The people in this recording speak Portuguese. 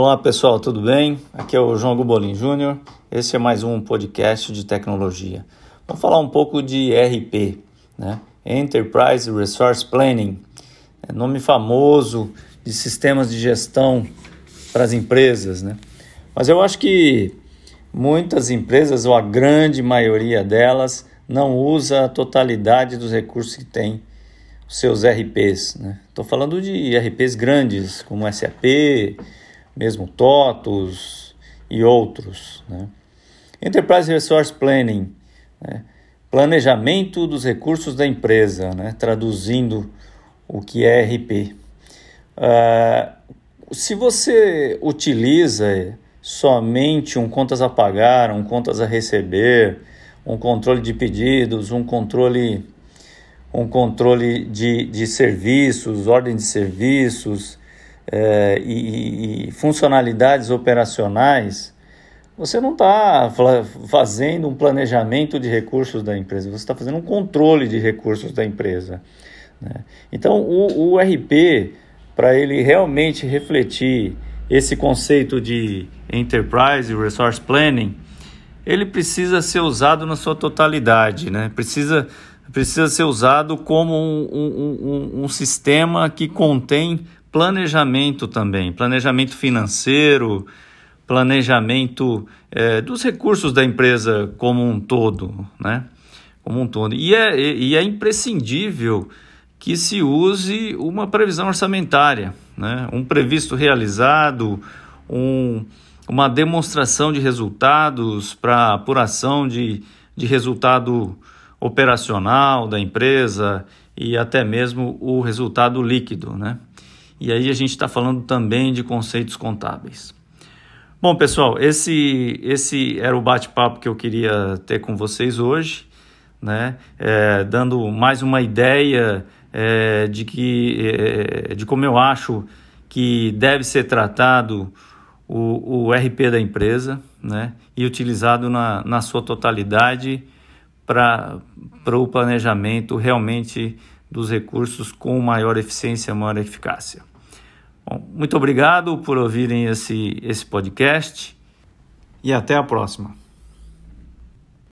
Olá pessoal, tudo bem? Aqui é o João Gubolin Júnior. Esse é mais um podcast de tecnologia. Vamos falar um pouco de RP, né? Enterprise Resource Planning, é nome famoso de sistemas de gestão para as empresas, né? Mas eu acho que muitas empresas, ou a grande maioria delas, não usa a totalidade dos recursos que tem os seus RPs. Estou né? falando de RPs grandes, como SAP, mesmo TOTUS e outros. Né? Enterprise Resource Planning, né? planejamento dos recursos da empresa, né? traduzindo o que é RP. Uh, ah, se você utiliza somente um contas a pagar, um contas a receber, um controle de pedidos, um controle, um controle de, de serviços, ordem de serviços é, e, e, funcionalidades operacionais, você não está fazendo um planejamento de recursos da empresa, você está fazendo um controle de recursos da empresa. Né? Então, o, o RP, para ele realmente refletir esse conceito de Enterprise Resource Planning, ele precisa ser usado na sua totalidade, né? Precisa, precisa ser usado como um, um, um, um sistema que contém planejamento também, planejamento financeiro, planejamento é, dos recursos da empresa como um todo, né? Como um todo. E é, e é imprescindível que se use uma previsão orçamentária, né? um previsto realizado, um, uma demonstração de resultados para apuração de, de resultado operacional da empresa e até mesmo o resultado líquido, né? E aí a gente está falando também de conceitos contábeis. Bom, pessoal, esse, esse era o bate-papo que eu queria ter com vocês hoje, né? É, dando mais uma ideia é, de, que, é, de como eu acho que deve ser tratado o, o RP da empresa né, e utilizado na, na sua totalidade para o planejamento realmente dos recursos com maior eficiência, maior eficácia. Bom, muito obrigado por ouvirem esse, esse podcast e até a próxima.